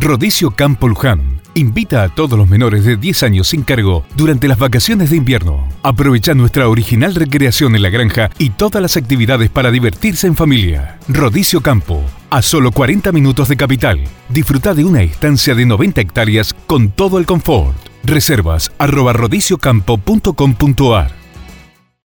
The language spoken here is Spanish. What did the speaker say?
Rodicio Campo Luján invita a todos los menores de 10 años sin cargo durante las vacaciones de invierno. Aprovecha nuestra original recreación en la granja y todas las actividades para divertirse en familia. Rodicio Campo, a solo 40 minutos de capital. Disfruta de una estancia de 90 hectáreas con todo el confort. Reservas arroba rodiciocampo.com.ar